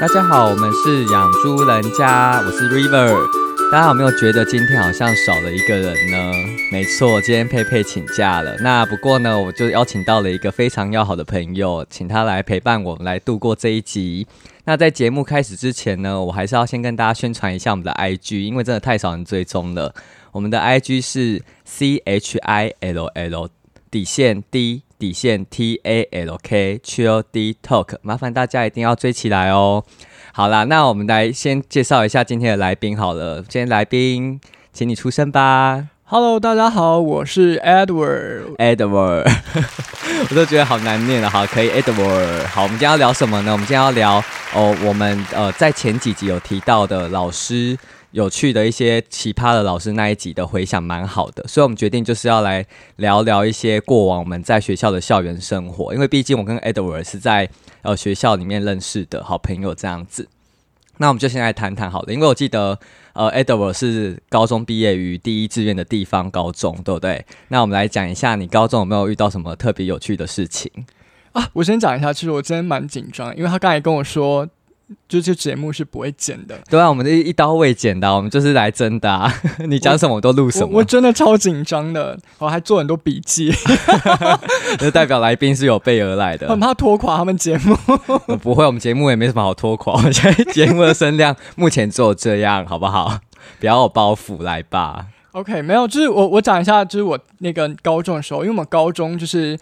大家好，我们是养猪人家，我是 River。大家有没有觉得今天好像少了一个人呢？没错，今天佩佩请假了。那不过呢，我就邀请到了一个非常要好的朋友，请他来陪伴我们来度过这一集。那在节目开始之前呢，我还是要先跟大家宣传一下我们的 IG，因为真的太少人追踪了。我们的 IG 是 C H I L L 底线 D 底线 T A L K Chill D Talk，麻烦大家一定要追起来哦。好啦，那我们来先介绍一下今天的来宾好了。今天来宾，请你出声吧。Hello，大家好，我是 Edward。Edward，我都觉得好难念了。好，可以 Edward。好，我们今天要聊什么呢？我们今天要聊哦，我们呃在前几集有提到的老师有趣的一些奇葩的老师那一集的回响蛮好的，所以我们决定就是要来聊聊一些过往我们在学校的校园生活，因为毕竟我跟 Edward 是在呃学校里面认识的好朋友这样子。那我们就先来谈谈好了，因为我记得呃，Edward 是高中毕业于第一志愿的地方高中，对不对？那我们来讲一下，你高中有没有遇到什么特别有趣的事情？啊，我先讲一下，其实我真的蛮紧张，因为他刚才跟我说，就这节目是不会剪的。对啊，我们这一刀未剪的啊，我们就是来真的、啊。你讲什么我都录什么，我我真的超紧张的，我还做很多笔记，就代表来宾是有备而来的。很怕拖垮他们节目。我不会，我们节目也没什么好拖垮。我们现在节目的声量目前只有这样，好不好？不要有包袱，来吧。OK，没有，就是我我讲一下，就是我那个高中的时候，因为我们高中就是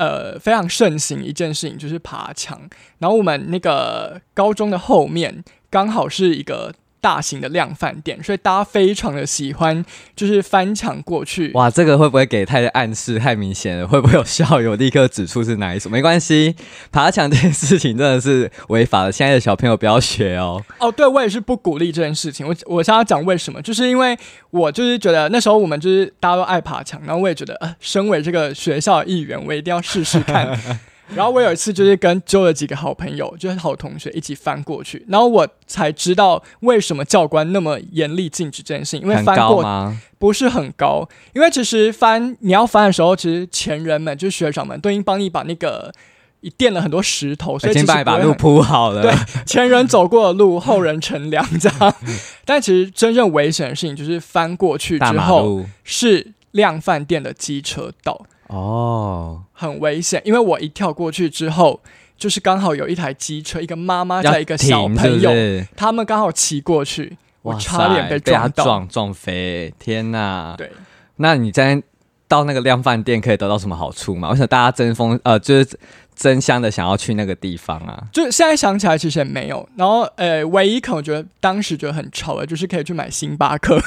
呃非常盛行一件事情，就是爬墙。然后我们那个高中的后面刚好是一个大型的量饭店，所以大家非常的喜欢，就是翻墙过去。哇，这个会不会给太暗示太明显了？会不会有校友立刻指出是哪一所？没关系，爬墙这件事情真的是违法的，现在的小朋友不要学哦。哦，对，我也是不鼓励这件事情。我我想要讲为什么，就是因为我就是觉得那时候我们就是大家都爱爬墙，然后我也觉得，呃，身为这个学校的一员，我一定要试试看。然后我有一次就是跟揪了几个好朋友，就是好同学一起翻过去，然后我才知道为什么教官那么严厉禁止这件事情，因为翻过吗？不是很高，因为其实翻你要翻的时候，其实前人们就是学长们都已经帮你把那个。垫了很多石头，所以其实已经帮你把路铺好了。对前人走过的路，后人乘凉，这样。但其实真正危险的事情就是翻过去之后是量贩店的机车道，哦，很危险。因为我一跳过去之后，就是刚好有一台机车，一个妈妈要带一个小停是朋友，他们刚好骑过去，我哇差点塞被他撞到。撞撞飞，天哪！对，那你在到那个量饭店可以得到什么好处吗？我想大家争锋呃，就是争相的想要去那个地方啊？就现在想起来其实也没有。然后呃，唯一可能我觉得当时觉得很潮的，就是可以去买星巴克。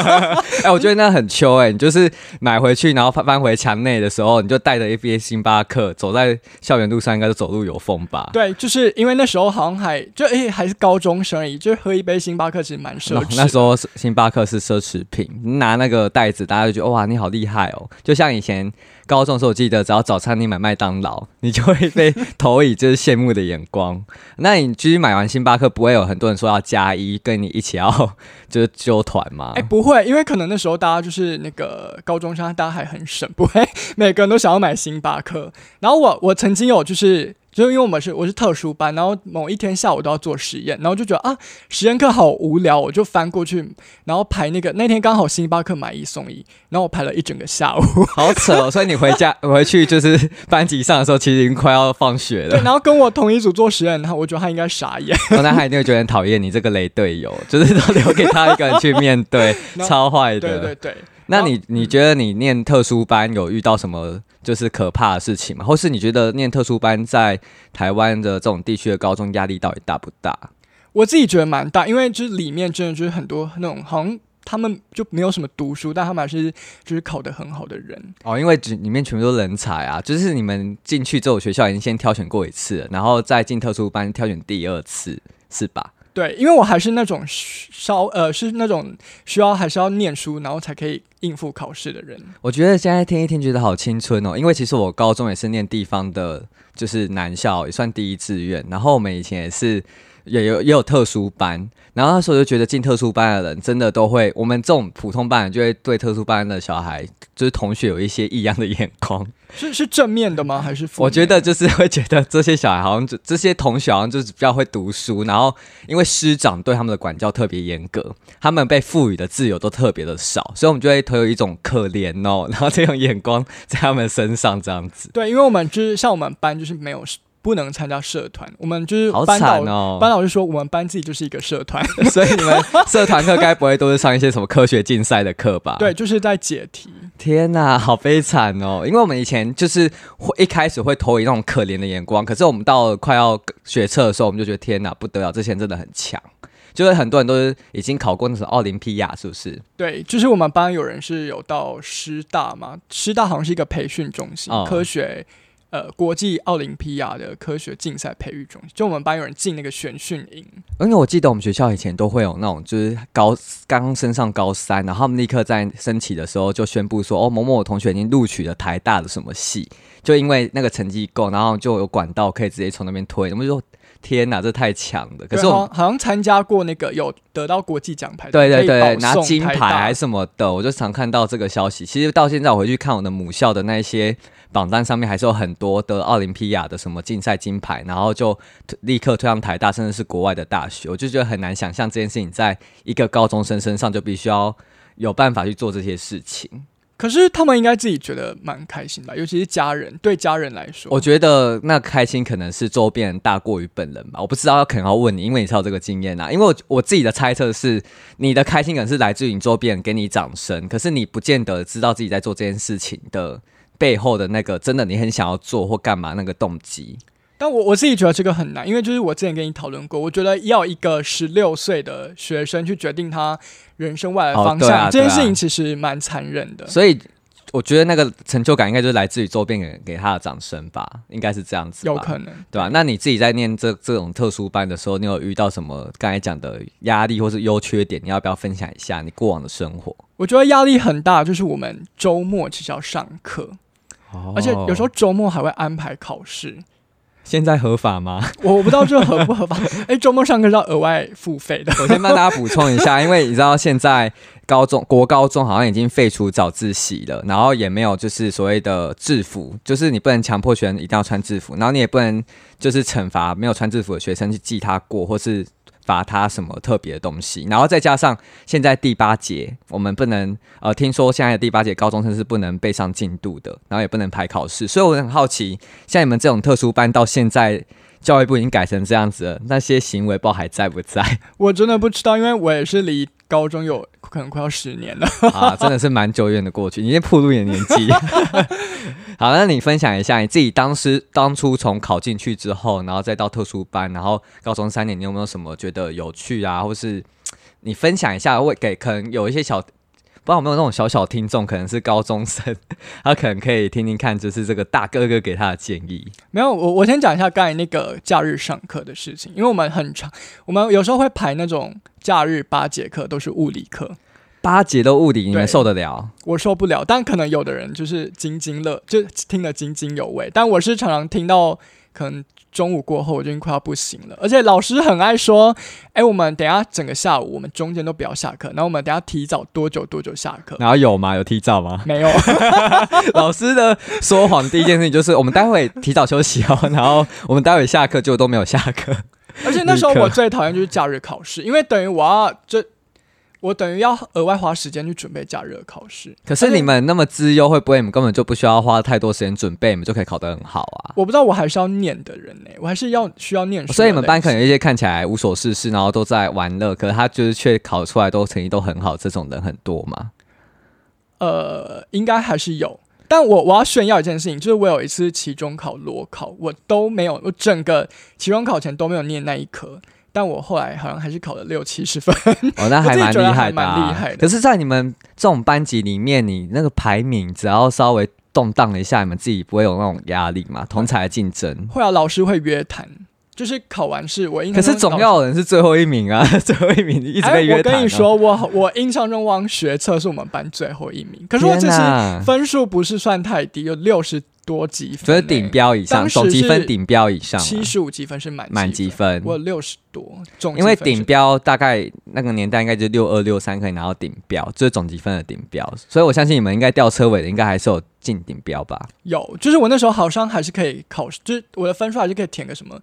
哎、我觉得那很秋哎、你就是买回去，然后翻翻回墙内的时候，你就带着一杯星巴克走在校园路上，应该是走路有风吧？对，就是因为那时候好像还就诶、还是高中生而已，就是喝一杯星巴克其实蛮奢那侈的。那时候星巴克是奢侈品，你拿那个袋子，大家就觉得哇，你好厉害哦！就像以前高中的时候，我记得只要早餐你买麦当劳，你就会被投以就是羡慕的眼光。那你其实买完星巴克，不会有很多人说要加一，跟你一起要 就是揪团吗？哎、不会，因为可能那时候大家就是那个高中生，大家还很省，不会每个人都想要买星巴克。然后我我曾经有就是。就是因为我们是我是特殊班，然后某一天下午都要做实验，然后就觉得啊实验课好无聊，我就翻过去，然后排那个那天刚好星巴克买一送一，然后我排了一整个下午，好扯哦！所以你回家回去就是班级上的时候，其实已经快要放学了对，了。然后跟我同一组做实验，然后我觉得他应该傻眼，哦那他一定会觉得很讨厌你这个雷队友，就是都留给他一个人去面对，超坏的。对对对。那你你觉得你念特殊班有遇到什么就是可怕的事情嘛？或是你觉得念特殊班在台湾的这种地区的高中压力到底大不大？我自己觉得蛮大，因为就是里面真的就是很多那种好像他们就没有什么读书，但他们还是就是考得很好的人。哦，因为只里面全部都是人才啊，就是你们进去之后，学校已经先挑选过一次了，然后再进特殊班挑选第二次，是吧？对，因为我还是那种稍呃是那种需要还是要念书，然后才可以应付考试的人。我觉得现在听一听觉得好青春哦，因为其实我高中也是念地方的，就是男校，也算第一志愿。然后我们以前也是也有也有特殊班，然后那时候就觉得进特殊班的人真的都会，我们这种普通班人就会对特殊班的小孩，就是同学有一些异样的眼光。是是正面的吗？还是负面我觉得就是会觉得这些小孩好像就这些同学好像就是比较会读书，然后因为师长对他们的管教特别严格，他们被赋予的自由都特别的少，所以我们就会投有一种可怜哦，然后这种眼光在他们身上这样子。对，因为我们就是像我们班就是没有不能参加社团，我们就是好班导惨哦班导就说我们班自己就是一个社团，所以你们 社团课该不会都是上一些什么科学竞赛的课吧？对，，就是在解题。天哪，好悲惨哦！因为我们以前就是会一开始会投以那种可怜的眼光，可是我们到了快要学测的时候，我们就觉得天哪，不得了，这些人真的很强。就是很多人都是已经考过那种奥林匹亚，是不是？对，就是我们班有人是有到师大嘛，师大好像是一个培训中心，哦科学呃国际奥林匹亚的科学竞赛培育中心。就我们班有人进那个选训营，因为我记得我们学校以前都会有那种，就是高刚升上高三，然后他们立刻在升旗的时候就宣布说，哦，某某同学已经录取了台大的什么系，就因为那个成绩够，然后就有管道可以直接从那边推。我们就，天哪，这太强了！可是我好像参加过那个有得到国际奖牌的，对对对，拿金牌还是什么的，我就常看到这个消息。其实到现在我回去看我的母校的那一些榜单上面，还是有很多得奥林匹亚的什么竞赛金牌，然后就立刻推上台大，甚至是国外的大学。我就觉得很难想象这件事情在一个高中生身上就必须要有办法去做这些事情。可是他们应该自己觉得蛮开心吧，尤其是家人，对家人来说，我觉得那开心可能是周边大过于本人吧，我不知道，可能要问你，因为你才有这个经验啊。因为我我自己的猜测是，你的开心可能是来自于你周边给你掌声，可是你不见得知道自己在做这件事情的背后的那个真的你很想要做或干嘛那个动机。但我我自己觉得这个很难，因为就是我之前跟你讨论过，我觉得要一个十六岁的学生去决定他人生未来方向，对啊啊这件事情其实蛮残忍的。所以我觉得那个成就感应该就是来自于周边人给他的掌声吧，应该是这样子，有可能，对吧、那你自己在念这这种特殊班的时候，你有遇到什么刚才讲的压力或是优缺点？你要不要分享一下你过往的生活？我觉得压力很大，就是我们周末其实要上课，而且有时候周末还会安排考试。现在合法吗？我 我不知道这合不合法。哎，周末上课是要额外付费的。我先帮大家补充一下，因为你知道现在高中国高中好像已经废除早自习了，然后也没有就是所谓的制服，就是你不能强迫学生一定要穿制服，然后你也不能就是惩罚没有穿制服的学生去记他过，或是罚他什么特别的东西，然后再加上现在第八节我们不能呃，听说现在第八节高中生是不能背上进度的，然后也不能排考试，所以我很好奇，像你们这种特殊班到现在。教育部已经改成这样子了，那些行为报还在不在？我真的不知道，因为我也是离高中有可能快要十年了。啊，真的是蛮久远的过去，你已经暴露你的年纪。好，那你分享一下你自己当时当初从考进去之后，然后再到特殊班，然后高中三年，你有没有什么觉得有趣啊，或是你分享一下，会给可能有一些小。不知道有没有那种小小听众，可能是高中生，他可能可以听听看，就是这个大哥哥给他的建议。没有，我我先讲一下刚才那个假日上课的事情，因为我们很长，我们有时候会排那种假日八节课，都是物理课，八节的物理，你们受得了？我受不了。但可能有的人就是津津乐，就听得津津有味。但我是常常听到，可能中午过后我就已经快要不行了。而且老师很爱说，哎，我们等一下整个下午，我们中间都不要下课，然后我们等一下提早多久多久下课。然后有吗？有提早吗？没有，老师的说谎第一件事情就是，我们待会提早休息哦，然后我们待会下课就都没有下课。而且那时候我最讨厌就是假日考试，因为等于我要这，我等于要额外花时间去准备假日的考试。可是你们那么资优，会不会你们根本就不需要花太多时间准备，你们就可以考得很好啊？我不知道我还是要念的人呢、我还是要需要念书。所以你们班可能一些看起来无所事事，然后都在玩乐，可是他就是却考出来都成绩都很好，这种人很多嘛？呃，应该还是有。但我我要炫耀一件事情，就是我有一次期中考裸考，我都没有，我整个期中考前都没有念那一科，但我后来好像还是考了六七十分。哦，那还蛮厉害的、可是，在你们这种班级里面，你那个排名只要稍微动荡了一下，你们自己不会有那种压力嘛？同才的竞争。会有老师会约谈，就是考完试，我印可是总要有人是最后一名啊，最后一名一直哎被约我跟你，说，我我印象中，汪学测是我们班最后一名，可是我这次次分数不是算太低，有六十多积分、所以顶标以上，总积分顶标以上啊，七十五积分是满满积分。我有六十多总因为顶标大概那个年代应该就六二六三可以拿到顶标，就是总积分的顶标，所以我相信你们应该吊车尾的应该还是有进顶标吧？有，就是我那时候好像还是可以考，就是我的分数还是可以填个什么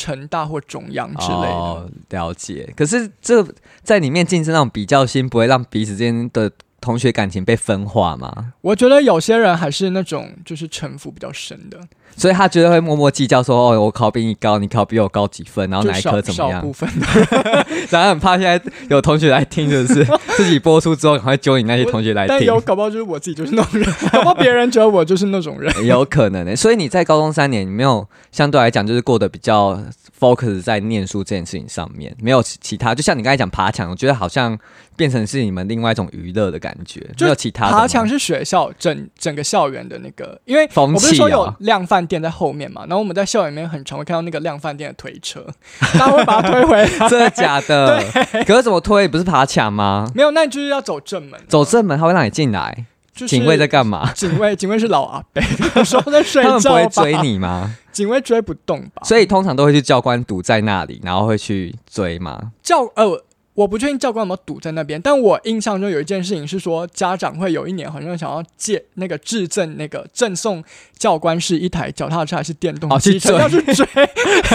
成大或中央之类的。哦，了解。可是这在里面竞争那种比较心，不会让彼此之间的同学感情被分化吗？我觉得有些人还是那种就是城府比较深的，所以他觉得会默默计较说，哦，我考比你高，你考比我高几分，然后哪一科怎么样少部？分的。然后很怕现在有同学来听，是不是？自己播出之后，赶快揪你那些同学来听。但有搞不好就是我自己就是那种人，搞不好别人觉得我就是那种人。有可能的、所以你在高中三年，你没有相对来讲就是过得比较 focus 在念书这件事情上面，没有其其他。就像你刚才讲爬墙，我觉得好像变成是你们另外一种娱乐的感觉，就没有其他爬墙是学校整整个校园的那个，因为我不是说有啊。量贩店在后面嘛，然后我们在校园里面很常会看到那个量贩店的推车，大家会把它推回来。真的假的？可是怎么推？不是爬墙吗？没有，那你就是要走正门，走正门他会让你进来，就是警卫在干嘛？警卫，警卫是老阿伯，有时候在睡觉他们不会追，你吗？警卫追不动吧？所以通常都会去教官堵在那里，然后会去追吗？教呃，我不确定教官有没有堵在那边，但我印象中有一件事情是说，家长会有一年好像想要借那个质证那个赠送教官是一台脚踏车还是电动机车，要去追，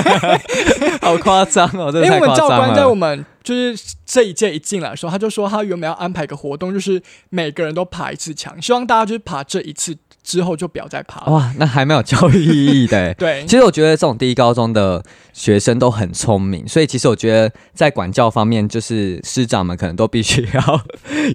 好夸张哦！这因为我们教官在我。们就是这一届一进来的时候，他就说他原本要安排一个活动，就是每个人都爬一次墙，希望大家就是爬这一次之后就不要再爬了。哇，那还蛮有教育意义的欸。对，其实我觉得这种第一高中的学生都很聪明，所以其实我觉得在管教方面，就是师长们可能都必须要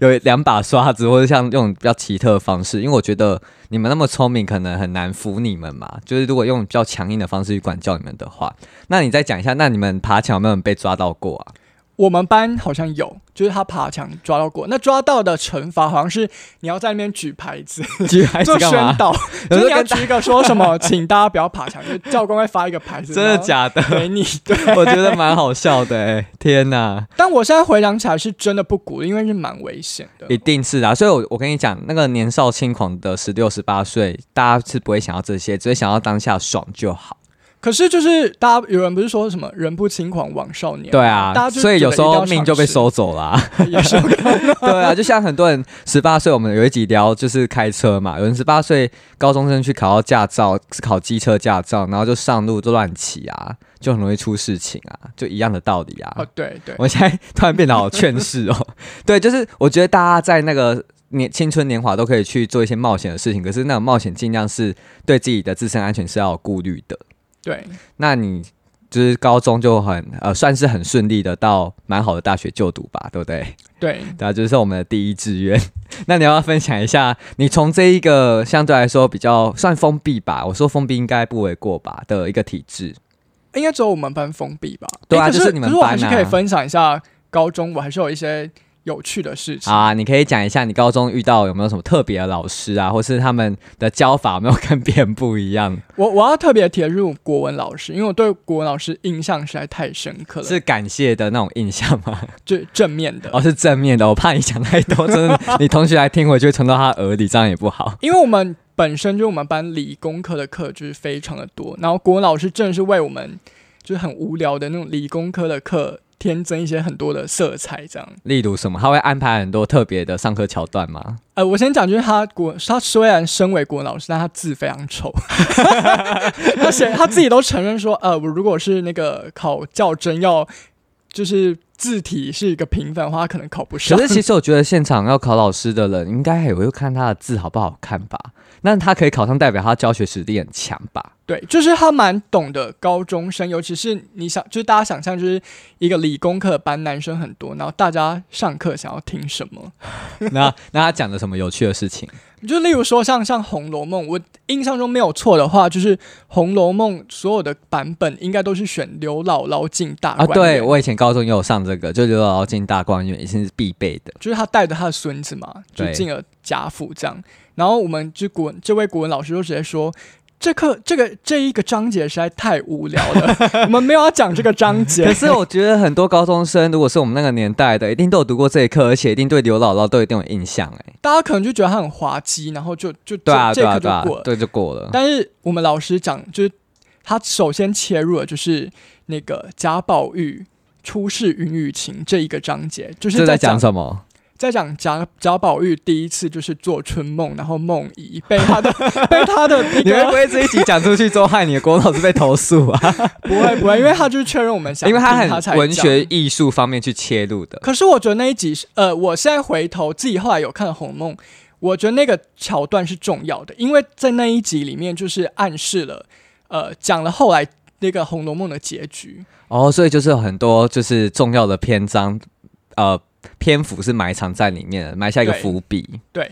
有两把刷子，或者像用比较奇特的方式，因为我觉得你们那么聪明，可能很难服你们嘛。就是如果用比较强硬的方式去管教你们的话，那你再讲一下，那你们爬墙有没有被抓到过啊？我们班好像有，就是他爬墙抓到过。那抓到的惩罚好像是你要在那边举牌子举牌子做宣？导，就是你要跟举一个说什么，请大家不要爬墙，就教官会发一个牌子，真的假的？给你。对，我觉得蛮好笑的哎、天哪！但我现在回想起来是真的不鼓励，因为是蛮危险的。一定是啊，所以我，我跟你讲，那个年少轻狂的十六、十八岁，大家是不会想要这些，只会想要当下爽就好。可是就是大家有人不是说什么人不轻狂枉少年？对啊大家，所以有时候命就被收，收走啦、也是 对啊，就像很多人十八岁，我们有一集聊就是开车嘛，有人十八岁高中生去考到驾照，考机车驾照，然后就上路就乱骑啊，就很容易出事情啊，就一样的道理啊。哦，对对，我现在突然变得好劝世哦。对，就是我觉得大家在那个年青春年华都可以去做一些冒险的事情，可是那种冒险尽量是对自己的自身安全是要有顾虑的。对，那你就是高中就很呃算是很顺利的到蛮好的大学就读吧，对不对？对，对啊，就是我们的第一志愿。那你要要分享一下，你从这一个相对来说比较算封闭吧，我说封闭应该不为过吧的一个体制，应该只有我们班封闭吧？对啊就是你们可是我还是可以分享一下高中，我还是有一些有趣的事情。啊，你可以讲一下你高中遇到有没有什么特别的老师啊，或是他们的教法有没有跟别人不一样？我我要特别提的是我国文老师，因为我对国文老师印象实在太深刻了，是感谢的那种印象吗？就正面的。哦，是正面的，我怕你讲太多，真的，你同学来听我就会传到他耳里，这样也不好。因为我们本身就我们班理工科的课就是非常的多，然后国文老师正是为我们就是很无聊的那种理工科的课添增一些很多的色彩，这样。例如什么，他会安排很多特别的上课桥段吗？呃，我先讲，就是他国，他虽然身为国文老师，但他字非常丑。他写他自己都承认说，呃，我如果是那个考教真要，就是字体是一个平凡的话，他可能考不上。可是其实我觉得现场要考老师的人，应该也会看他的字好不好看吧？那他可以考上，代表他教学实力很强吧？对，就是他蛮懂得高中生，尤其是你想，就是大家想象，就是一个理工科班，男生很多，然后大家上课想要听什么？那那他讲了什么有趣的事情？就例如说像像《红楼梦》，我印象中没有错的话，就是《红楼梦》所有的版本应该都是选刘姥姥进大啊，观园对我以前高中也有上这个，就刘姥姥进大观园也是必备的。就是他带着他的孙子嘛，就对进了贾府这样。然后我们就古文这位古文老师就直接说，这课这个这一个章节实在太无聊了，我们没有要讲这个章节。可是我觉得很多高中生，如果是我们那个年代的，一定都有读过这一课，而且一定对刘姥姥都一定有印象。哎，大家可能就觉得它很滑稽，然后就就对啊，这对啊，对啊。对，就过了。但是我们老师讲，就是他首先切入了就是那个贾宝玉出世云雨情这一个章节，就是在讲讲什么？在讲贾贾宝玉第一次就是做春梦，然后梦遗被他的 被他的那你会不个会这一集讲出去之后，害你的国文老师被投诉啊？不会不会，因为他就是确认我们想听，因为他才很文讲学艺术方面去切入的。可是我觉得那一集是，呃，我现在回头自己后来有看《红梦》，我觉得那个桥段是重要的，因为在那一集里面就是暗示了，呃，讲了后来那个《红楼梦》的结局。哦，所以就是有很多就是重要的篇章，呃，篇幅是埋藏在里面的，埋下一个伏笔。对，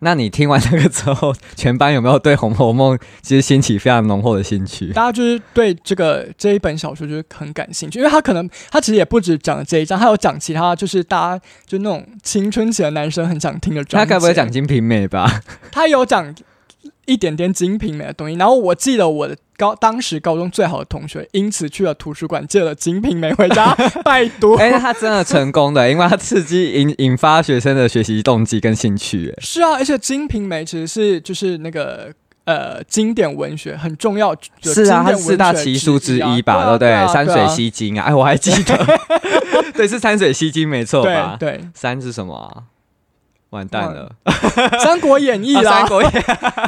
那你听完那个之后，全班有没有对《红楼梦》其实兴起非常浓厚的兴趣？大家就是对这个这一本小说就是很感兴趣，因为他可能他其实也不止讲了这一章，还有讲其他，就是大家就那种青春期的男生很想听的。他该不会讲《金瓶梅》吧？他有讲一点点金瓶梅的东西，然后我记得我的高当时高中最好的同学，因此去了图书馆借了《金瓶梅》回家 拜读。哎、他真的成功的，因为他刺激引引发学生的学习动机跟兴趣。哎是啊，而且《金瓶梅》其实是就是那个呃经典文学很重要的是啊，四大奇书之一吧，对不对？山水西经啊，哎，我还记得，对，是山水西经，没错吧？对对，山是什么啊？完蛋了，《三国演义》啊啦，三国演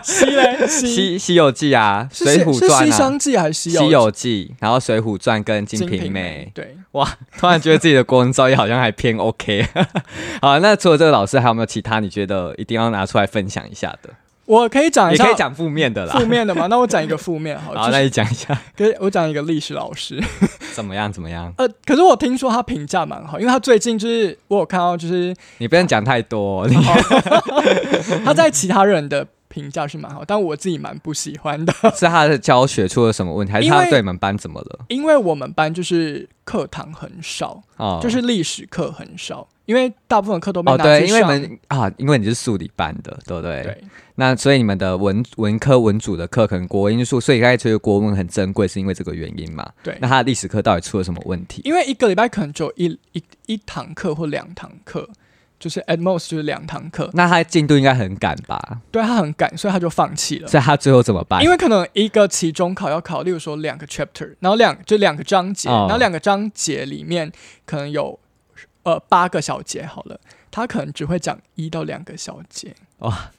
西嘞西西西游记啊，水浒是传啊，西厢记还是西游记，然后水浒传跟金金瓶梅梅？。对，哇，突然觉得自己的国文造诣好像还偏 OK。好，那除了这个老师，还有没有其他你觉得一定要拿出来分享一下的？我可以讲一下也可以讲负面的啦。负面的嘛，那我讲一个负面好了，好，就是那你讲一下可以我讲一个历史老师，怎么样？怎么样？呃，可是我听说他评价蛮好，因为他最近就是我有看到，就是你不能讲太多。你 他在其他人的评价是蛮好，但我自己蛮不喜欢的，是他的教学出了什么问题，还是他对你们班怎么了？因为我们班就是课堂很少，哦，就是历史课很少，因为大部分课都被哦，对，拿去上因为你们啊，因为你是数理班的，对不对？对那所以你们的文文科文组的课可能国英数，所以刚才觉得国文很珍贵，是因为这个原因嘛？对那他的历史课到底出了什么问题？因为一个礼拜可能只有一一一堂课或两堂课，就是 at most 就是两堂课，那他进度应该很赶吧？对他很赶，所以他就放弃了。所以他最后怎么办？因为可能一个期中考要考，例如说两个 chapter，然后两就两个章节，哦然后两个章节里面可能有呃八个小节好了，他可能只会讲一到两个小节，哇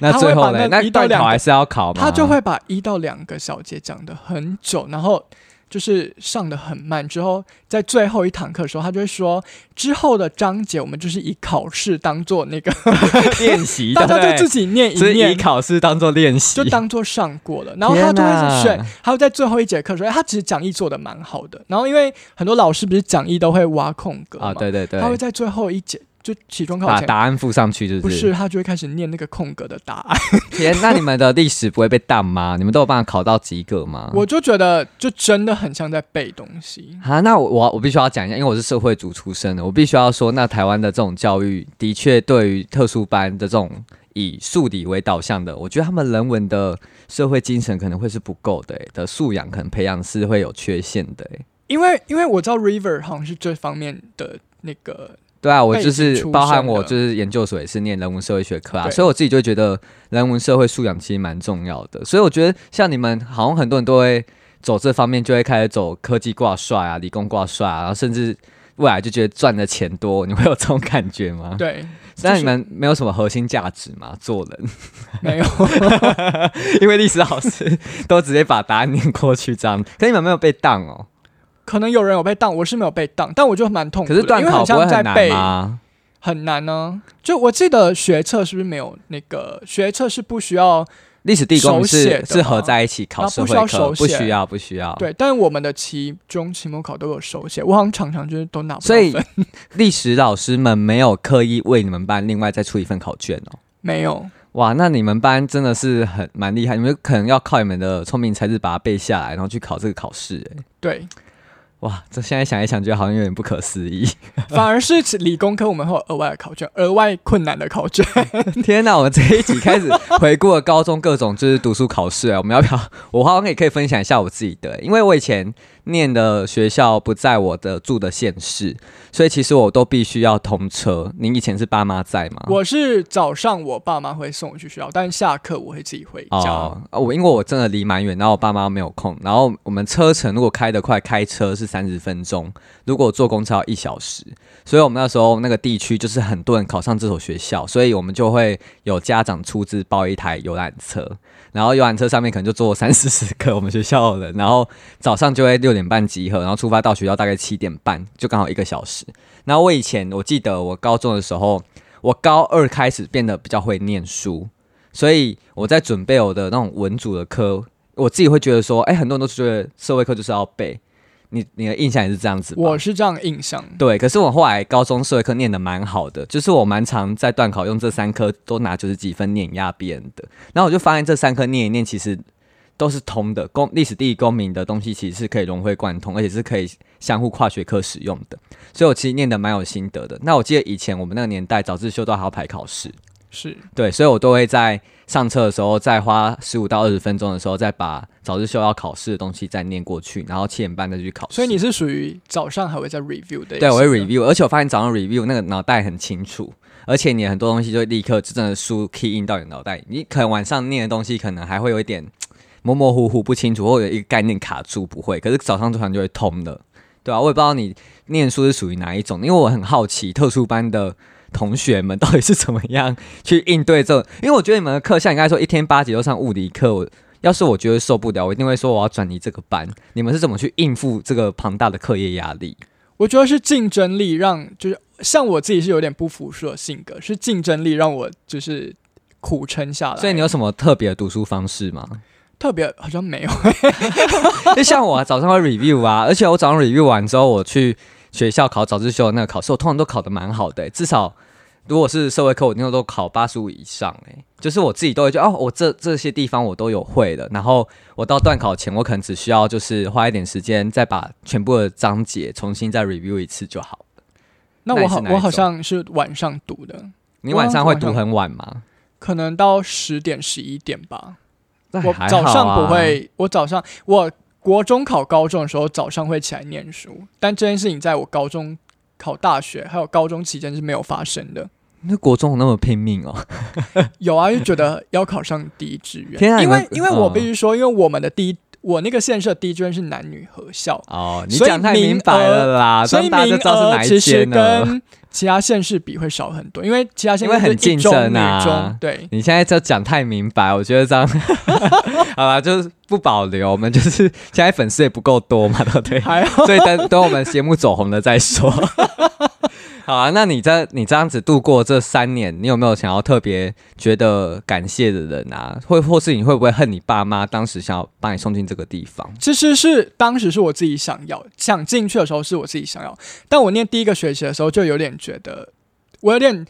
那最后呢？那那一到两还是要考吗？他就会把一到两个小节讲的很久，然后就是上的很慢，之后在最后一堂课的时候，他就会说之后的章节我们就是以考试当做那个，练习，大家就自己念一念以念。考试当做练习，就当做上过了，然后他就会选，他会在最后一节课说，哎他其实讲义做的蛮好的，然后因为很多老师不是讲义都会挖空格嘛，啊，对对对，他会在最后一节就期中考前，把答案附上去，就是？不是他就会开始念那个空格的答案，天，那你们的历史不会被淡吗？你们都有办法考到及格吗？我就觉得就真的很像在背东西。啊，那我我我必须要讲一下，因为我是社会组出身的，我必须要说，那台湾的这种教育的确对于特殊班的这种以数理为导向的，我觉得他们人文的社会精神可能会是不够的、欸，的素养可能培养是会有缺陷的、欸。因为因为我知道 River 好像是这方面的那个，对啊，我就是包含我就是研究所也是念人文社会学科啊，所以我自己就会觉得人文社会素养其实蛮重要的。所以我觉得像你们好像很多人都会走这方面，就会开始走科技挂帅啊、理工挂帅啊，然后甚至未来就觉得赚的钱多，你会有这种感觉吗？对，那你们没有什么核心价值吗？做人，没有，因为历史老师都直接把答案念过去，这样。可你们没有被当哦？可能有人有被当，我是没有被当，但我就蛮痛苦的，可是段因为很考不会很难像在背，吗？很难呢、就我记得学测是不是没有那个学测是不需要历史地公手写是是合在一起考然后不需社会课，要手写不需要，不需要。对，但我们的期中、期末考都有手写，我好像常常就是都拿不到所以分，历史老师们没有刻意为你们班另外再出一份考卷哦。没有。哇，那你们班真的是很蛮厉害，你们可能要靠你们的聪明才智把它背下来，然后去考这个考试。哎，对，哇，这现在想一想，觉得好像有点不可思议。反而是理工科我们会有额外的考卷，额外困难的考卷。天哪，我们这一集开始回顾了高中各种就是读书考试啊，我们要不要？我好像也可以分享一下我自己的，因为我以前。念的学校不在我的住的县市，所以其实我都必须要通车。您以前是爸妈在吗？我是早上我爸妈会送我去学校，但下课我会自己回家。哦，我因为我真的离蛮远，然后我爸妈没有空。然后我们车程如果开得快，开车是三十分钟；如果坐公车要一小时。所以我们那时候那个地区就是很多人考上这所学校，所以我们就会有家长出资包一台游览车。然后游览车上面可能就坐三四十个我们学校的人，然后早上就会六点半集合，然后出发到学校大概七点半，就刚好一个小时。然后我以前我记得我高中的时候，我高二开始变得比较会念书，所以我在准备我的那种文组的科，我自己会觉得说，哎，很多人都觉得社会课就是要背。你你的印象也是这样子，我是这样印象。对，可是我后来高中社会课念的蛮好的，就是我蛮常在段考用这三科都拿九十几分碾压别人的。然后我就发现这三科念一念，其实都是通的。公历史、地理、公民的东西其实是可以融会贯通，而且是可以相互跨学科使用的。所以我其实念的蛮有心得的。那我记得以前我们那个年代早自修都还要排考试，是对，所以我都会在。上车的时候，再花十五到二十分钟的时候，再把早自修要考试的东西再念过去，然后七点半再去考试。所以你是属于早上还会在 review 的？对，我会 review，而且我发现早上 review 那个脑袋很清楚，而且你很多东西就立刻真的输 key in 到你脑袋。你可能晚上念的东西可能还会有一点模模糊糊不清楚，或者一个概念卡住，不会。可是早上突然就会通了，对啊，我也不知道你念书是属于哪一种，因为我很好奇特殊班的。同学们到底是怎么样去应对这？因为我觉得你们的课，像应该说一天八节都上物理课，我要是我觉得受不了，我一定会说我要转移这个班。你们是怎么去应付这个庞大的课业压力？我觉得是竞争力让，就是像我自己是有点不服输的性格，是竞争力让我就是苦撑下来。所以你有什么特别的读书方式吗？特别好像没有，就像我早上会 review 啊，而且我早上 review 完之后，我去。学校考早自修的那个考试，我通常都考的蛮好的，至少如果是社会课，我那时候都考八十五以上。哎，就是我自己都会觉得，哦，我这这些地方我都有会的。然后我到段考前，我可能只需要就是花一点时间，再把全部的章节重新再 review 一次就好了。那我好，我好像是晚上读的。你晚上会读很晚吗？可能到十点十一点吧。我早上不会，我早上我。国中考高中的时候，早上会起来念书，但这件事情在我高中考大学还有高中期间是没有发生的。那国中那么拼命哦？有啊，就觉得要考上第一志愿。因为因为我必须说，因为我们的第一。我那个县社第一志愿是男女合校哦，你讲太明白了啦，所以名额其实跟其他县市比会少很多，因为其他县市很竞争啊。对，你现在就讲太明白，我觉得这样 好吧，就是不保留，我们就是现在粉丝也不够多嘛，对不对？所以等等我们节目走红了再说。好啊，那你这你这样子度过这三年，你有没有想要特别觉得感谢的人啊？或或是你会不会恨你爸妈当时想要把你送进这个地方？其实是当时是我自己想要，想进去的时候是我自己想要，但我念第一个学期的时候就有点觉得，我有点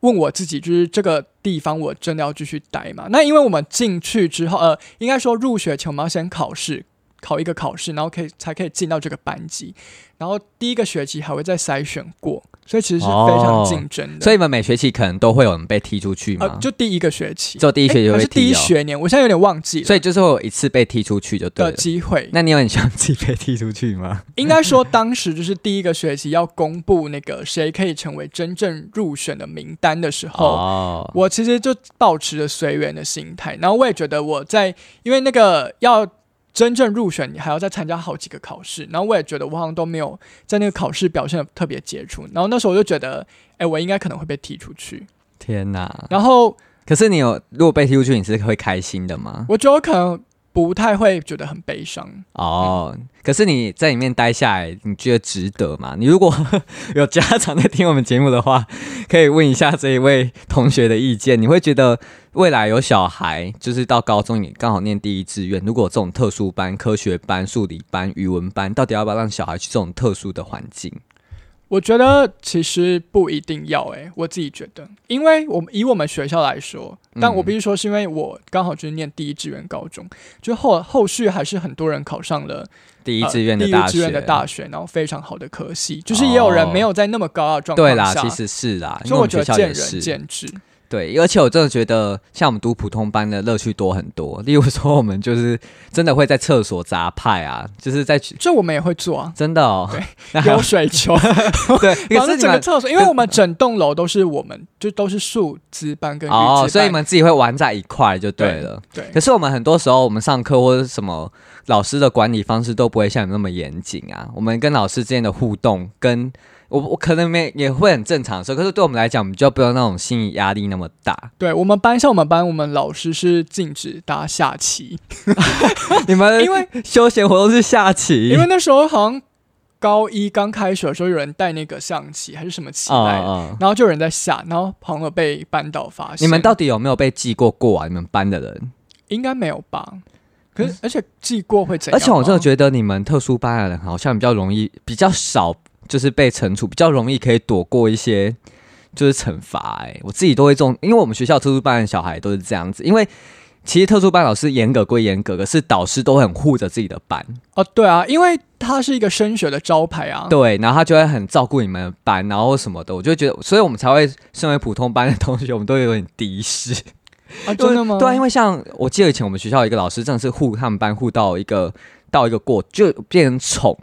问我自己，就是这个地方我真的要继续待吗？那因为我们进去之后，呃，应该说入学前我们要先考试，考一个考试，然后可以才可以进到这个班级，然后第一个学期还会再筛选过。所以其实是非常竞争的。所以你们每学期可能都会有人被踢出去吗？就第一个学期，就第一学期会踢。第一学年，我现在有点忘记了。所以就是会有一次被踢出去就对了。机会。那你有很想自己被踢出去吗？应该说，当时就是第一个学期要公布那个谁可以成为真正入选的名单的时候，我其实就保持着随缘的心态。然后我也觉得我在，因为那个要。真正入选，你还要再参加好几个考试，然后我也觉得我好像都没有在那个考试表现的特别杰出，然后那时候我就觉得，哎，我应该可能会被踢出去。天哪！然后，可是你有如果被踢出去，你是会开心的吗？我觉得我可能。不太会觉得很悲伤哦。可是你在里面待下来，你觉得值得吗？你如果 有家长在听我们节目的话，可以问一下这一位同学的意见。你会觉得未来有小孩，就是到高中也刚好念第一志愿，如果这种特殊班、科学班、数理班、语文班，到底要不要让小孩去这种特殊的环境？我觉得其实不一定要诶、我自己觉得，因为我们以我们学校来说，但我必须说是因为我刚好就是念第一志愿高中，就后后续还是很多人考上了第一志愿的呃、大学，第一志愿的大学，然后非常好的科系，就是也有人没有在那么高傲的状况对啦，下，其实是啦，所以我觉得见仁。见智。对，而且我真的觉得，像我们读普通班的乐趣多很多。例如说，我们就是真的会在厕所砸派啊，就是在这我们也会做啊，真的哦，对那还有有水球，对，反正整个厕所，因为我们整栋楼都是我们，就都是数资班跟日哦，所以你们自己会玩在一块就对了。对可是我们很多时候，我们上课或者什么老师的管理方式都不会像你那么严谨啊。我们跟老师之间的互动，跟我我可能没也会很正常的时候，可是对我们来讲，我们就不用那种心理压力那么大。对我们班像我们班，我们老师是禁止打下棋，你们 因为休闲活动是下棋，因为那时候好像高一刚开学的时候，有人带那个象棋还是什么棋来然后就有人在下，然后朋友被班导发现。你们到底有没有被记过过啊？你们班的人？应该没有吧？可是而且记过会怎样？而且我真的觉得你们特殊班的人好像比较容易，比较少就是被惩处，比较容易可以躲过一些就是惩罚。哎，我自己都会这种，因为我们学校特殊班的小孩都是这样子，因为。其实特殊班老师严格归严格，可是导师都很护着自己的班，哦，对啊，因为他是一个升学的招牌啊。对，然后他就会很照顾你们的班，然后什么的，我就觉得，所以我们才会身为普通班的同学，我们都有点敌视。啊，真的吗？对啊，因为像我记得以前我们学校一个老师，真的是护他们班护到一个到一个过，就变成宠，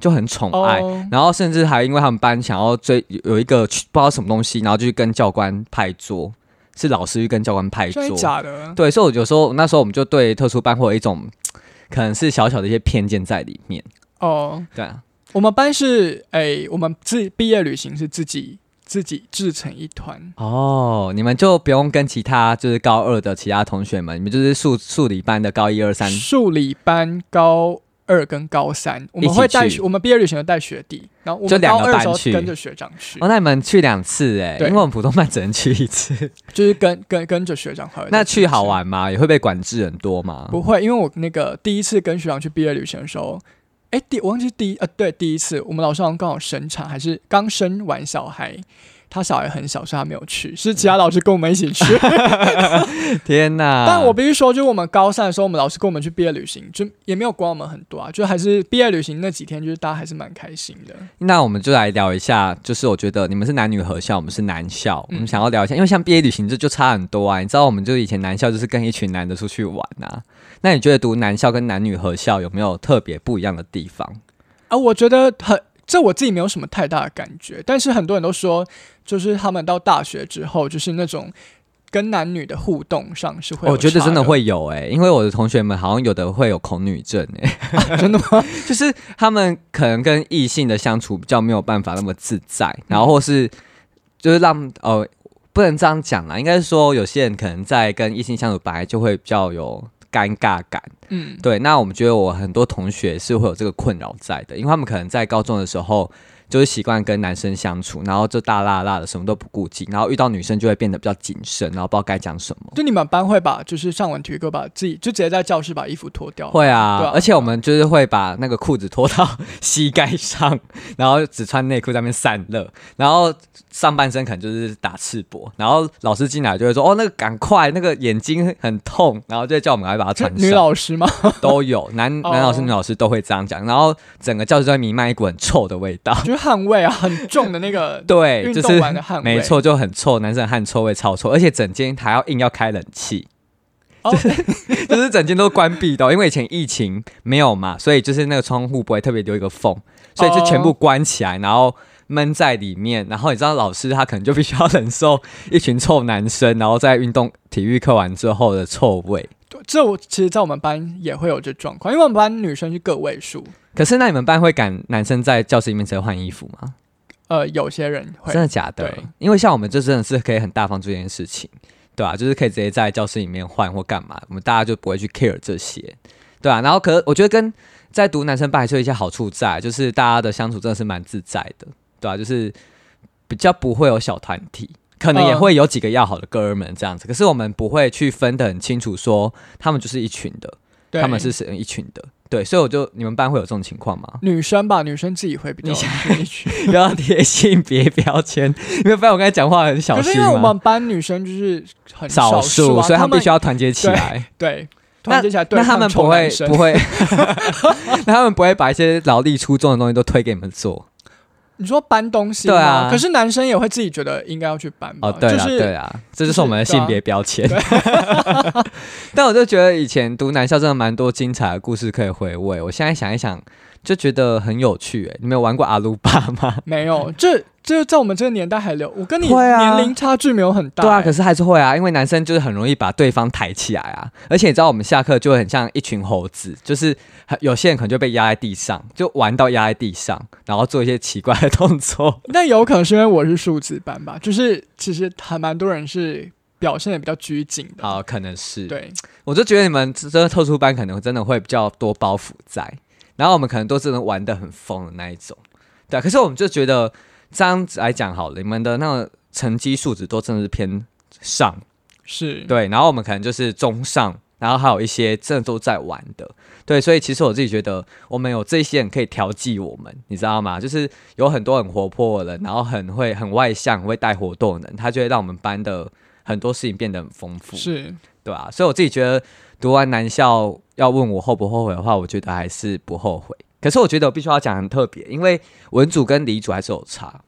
就很宠爱。哦然后甚至还因为他们班想要追有有一个去不知道什么东西，然后就去跟教官拍桌，是老师去跟教官拍桌。假的？对，所以我有时候那时候我们就对特殊班会有一种可能是小小的一些偏见在里面。哦，对啊，我们班是哎，我们自毕业旅行是自己自己制成一团。哦，你们就不用跟其他就是高二的其他同学们，你们就是数数理班的高一二三。数理班高二跟高三，我们会带我们毕业旅行有带学弟，然后我们就高二的时候去跟着学长去哦，，那你们去两次哎，对因为我们普通班只能去一次。就是跟跟跟着学长还会那去好？玩吗？也会被管制很多吗？不会，因为我那个第一次跟学长去毕业旅行的时候，哎，第我忘记第一呃对第一次，我们老师好像刚好生产，还是刚生完小孩。他小孩很小，所以他没有去，是其他老师跟我们一起去。天哪！但我必须说，就是我们高三的时候，我们老师跟我们去毕业旅行，就也没有管我们很多啊，就还是毕业旅行那几天，就是大家还是蛮开心的。那我们就来聊一下，就是我觉得你们是男女合校，我们是男校，嗯我们想要聊一下，因为像毕业旅行这就差很多啊。你知道，我们就以前男校就是跟一群男的出去玩啊。那你觉得读男校跟男女合校有没有特别不一样的地方？啊，我觉得很，这我自己没有什么太大的感觉，但是很多人都说，就是他们到大学之后，就是那种跟男女的互动上是会有我觉得真的差会有诶、因为我的同学们好像有的会有恐女症诶、真的吗？就是他们可能跟异性的相处比较没有办法那么自在，嗯。然后或是就是让呃不能这样讲啦，应该是说有些人可能在跟异性相处本来就会比较有尴尬感。嗯，对，那我们觉得我很多同学是会有这个困扰在的，因为他们可能在高中的时候就是习惯跟男生相处，然后就大辣辣的什么都不顾忌，然后遇到女生就会变得比较谨慎，然后不知道该讲什么。就你们班会把就是上完体育课把自己就直接在教室把衣服脱掉，会啊，对啊而且我们就是会把那个裤子脱到膝盖上，然后只穿内裤在那边散热，然后上半身可能就是打赤膊，然后老师进来就会说：“哦，那个赶快，那个眼睛很痛。”然后就叫我们来把它就穿上。女老师吗？都有，男哦男老师、女老师都会这样讲，然后整个教室都会弥漫一股很臭的味道。就是汗味啊，很重的那个 对，运动就是完的汗味，没错，就很臭，男生汗臭味超臭，而且整间还要硬要开冷气。哦 就是整间都关闭的哦，因为以前疫情没有嘛，所以就是那个窗户不会特别留一个缝，所以就全部关起来，然后闷在里面。然后你知道老师他可能就必须要忍受一群臭男生，然后在运动体育课完之后的臭味。对这我其实，在我们班也会有这状况，因为我们班女生是个位数，可是那你们班会赶男生在教室里面直接换衣服吗？呃，有些人会真的假的对？因为像我们就真的是可以很大方做这件事情，对啊，就是可以直接在教室里面换或干嘛，我们大家就不会去 care 这些，对啊。然后可是我觉得跟在读男生班还是有一些好处在，就是大家的相处真的是蛮自在的，对啊，就是比较不会有小团体。可能也嗯会有几个要好的哥们这样子，可是我们不会去分得很清楚，说他们就是一群的，对他们是使用一群的。对，所以我就你们班会有这种情况吗？女生吧，女生自己会比较你一群。不要贴性别标签，因为不然我刚才讲话很小心可是因为我。们班女生就是很少数啊，所以他们们必须要团结起来。对那团结起来对那他们不会不会，那他们不会把一些劳力出众的东西都推给你们做。你说搬东西吗？对啊可是男生也会自己觉得应该要去搬吧？哦，对啊，就是对啊，这就是我们的性别标签。但我就觉得以前读男校真的蛮多精彩的故事可以回味。我现在想一想，就觉得很有趣。哎，你们有玩过阿鲁巴吗？没有，这这在我们这个年代还留，我跟你啊年龄差距没有很大、对啊，欸可是还是会啊，因为男生就是很容易把对方抬起来啊。而且你知道，我们下课就会很像一群猴子，就是有些人可能就被压在地上，就玩到压在地上，然后做一些奇怪的动作。那有可能是因为我是数字班吧，就是其实还蛮多人是表现的比较拘谨的。好，可能是。对，我就觉得你们这个特殊班可能真的会比较多包袱在，然后我们可能都是能玩的很疯的那一种，对啊、可是我们就觉得这样子来讲好了，你们的那个成绩素质都真的是偏上，是，对，然后我们可能就是中上，然后还有一些真的都在玩的，对，所以其实我自己觉得我们有这些人可以调剂我们，你知道吗？就是有很多很活泼的人，然后很会很外向、很会带活动的人，他就会让我们班的很多事情变得很丰富，是，对啊，所以我自己觉得读完男校要问我后不后悔的话，我觉得还是不后悔。可是我觉得我必须要讲很特别，因为文组跟理组还是有差，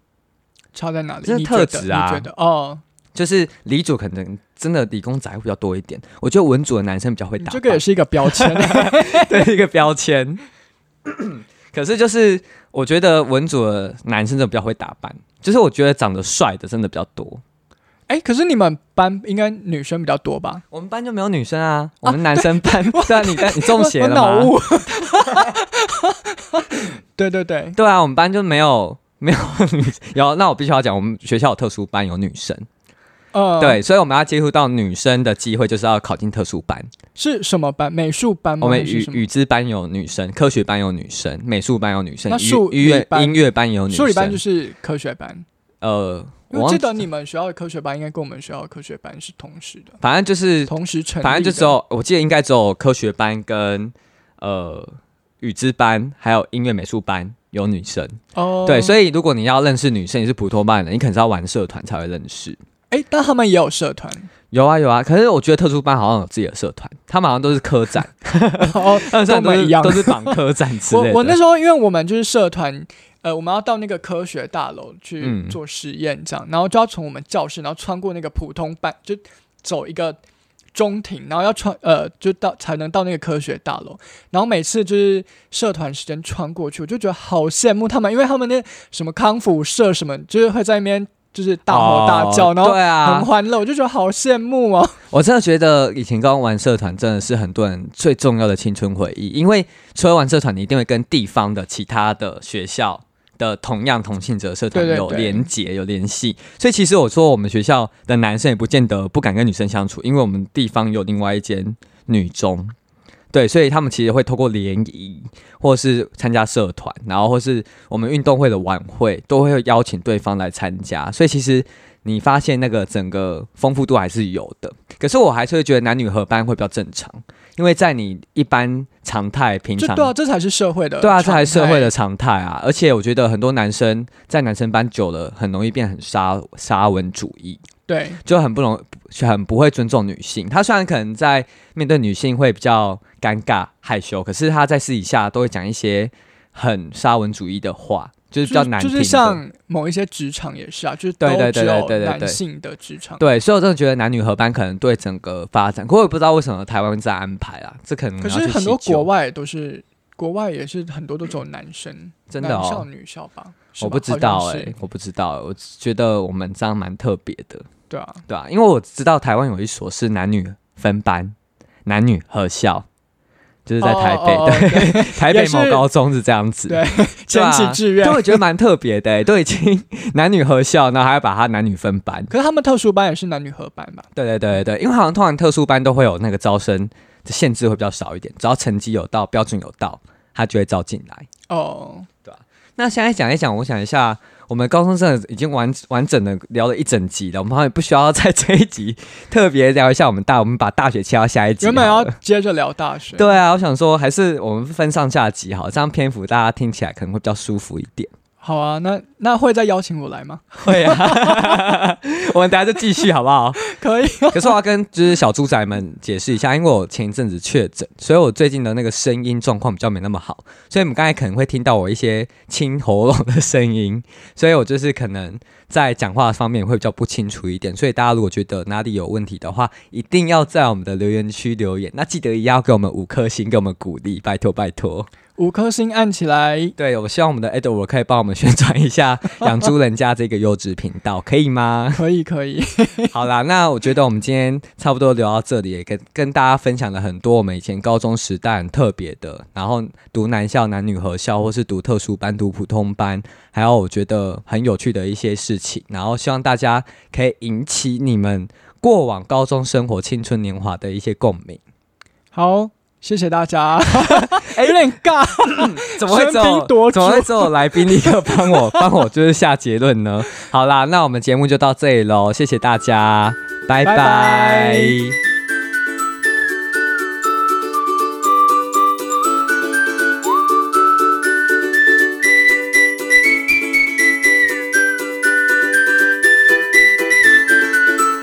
差在哪里？特质啊你觉得哦，就是理组可能真的理工仔会比较多一点，我觉得文组的男生比较会打扮，这个也是一个标签。对一个标签。可是就是我觉得文组的男生真的比较会打扮，就是我觉得长得帅的真的比较多。哎、可是你们班应该女生比较多吧？我们班就没有女生啊，我们男生班，对 啊，你看你中邪了吗？对对对，对啊，我们班就没有没有女，有那我必须要讲，我们学校有特殊班有女生，呃，对，，所以我们要接触到女生的机会就是要考进特殊班。是什么班？美术班吗？我们语语资班有女生，科学班有女生，美术班有女生，音那数音乐班音乐班有女生。数理班就是科学班。呃，我记得你们学校的科学班应该跟我们学校的科学班是同时的，反正就是同时成立。反正就只有我记得应该只有科学班跟呃语知班还有音乐美术班有女生。哦，对，所以如果你要认识女生，你是普通班的，你可能是要玩社团才会认识。哎，但他们也有社团有啊有啊，可是我觉得特殊班好像有自己的社团，他们好像都是科展，哦，他们一样都是绑科展之类的。我我那时候因为我们就是社团，呃，我们要到那个科学大楼去嗯做实验，这样，然后就要从我们教室，然后穿过那个普通班，就走一个中庭，然后要穿呃，就到才能到那个科学大楼。然后每次就是社团时间穿过去，我就觉得好羡慕他们，因为他们那什么康复社什么，就是会在那边就是大吼大叫，哦然后对啊很，欢乐，我就觉得好羡慕哦。我真的觉得以前刚玩社团真的是很多人最重要的青春回忆，因为除了玩社团，你一定会跟地方的其他的学校的同样同性者社团有对对对连结、有联系。所以其实我说我们学校的男生也不见得不敢跟女生相处，因为我们地方有另外一间女中。对，所以他们其实会透过联谊，或是参加社团，然后或是我们运动会的晚会，都会邀请对方来参加。所以其实你发现那个整个丰富度还是有的。可是我还是会觉得男女合班会比较正常，因为在你一般常态平常对啊，这才是社会的对啊，这才是社会的常常态啊。而且我觉得很多男生在男生班久了，很容易变很沙沙文主义。态对。就很不容很不会尊重女性。他虽然可能在面对女性会比较尴尬害羞，可是他在私底下都会讲一些很沙文主义的话，就是比较难听的。就是像某一些职场也是啊，就是都对对对对对对对男性的职场。对，所以我真的觉得男女合班可能对整个发展，可我也不知道为什么台湾这样安排啊，这可能可是很多国外都是，国外也是很多都走男生，真的男校哦，女校吧？我不知道哎、我不知道、我只觉得我们这样蛮特别的，对啊，对啊，因为我知道台湾有一所是男女分班，男女合校。就是在台北，对，台北某高中是这样子，对，对前啊期志愿就。会觉得蛮特别的、欸，都已经男女合校，然后还要把它男女分班。可是他们特殊班也是男女合班吧？对对对对对，因为好像通常特殊班都会有那个招生的限制会比较少一点，只要成绩有到标准有到，他就会招进来。哦，对那现在讲一讲，我想一下，我们高中生已经完完整的聊了一整集了，我们好像不需要在这一集特别聊一下我们大，我们把大学切到下一集。原本要接着聊大学，对啊，我想说还是我们分上下集好，这样篇幅大家听起来可能会比较舒服一点。好啊，那那会再邀请我来吗？会啊，我们等下就继续好不好？可以。可是我要跟就是小猪仔们解释一下，因为我前一阵子确诊，所以我最近的那个声音状况比较没那么好，所以你们刚才可能会听到我一些清喉咙的声音，所以我就是可能在讲话方面会比较不清楚一点。所以大家如果觉得哪里有问题的话，一定要在我们的留言区留言。那记得一定要给我们五颗星，给我们鼓励，拜托拜托。五颗星按起来。对，我希望我们的 Edward 可以帮我们宣传一下养猪人家这个优质频道，可以吗？可以，可以。好啦，那我觉得我们今天差不多聊到这里，也跟跟大家分享了很多我们以前高中时代很特别的，然后读男校、男女合校，或是读特殊班、读普通班，还有我觉得很有趣的一些事情，然后希望大家可以引起你们过往高中生活、青春年华的一些共鸣。好。谢谢大家，哎，有点尬，怎么会走？怎么会走？来宾立刻帮我帮我就是下结论呢？好啦，那我们节目就到这里喽，谢谢大家，拜拜。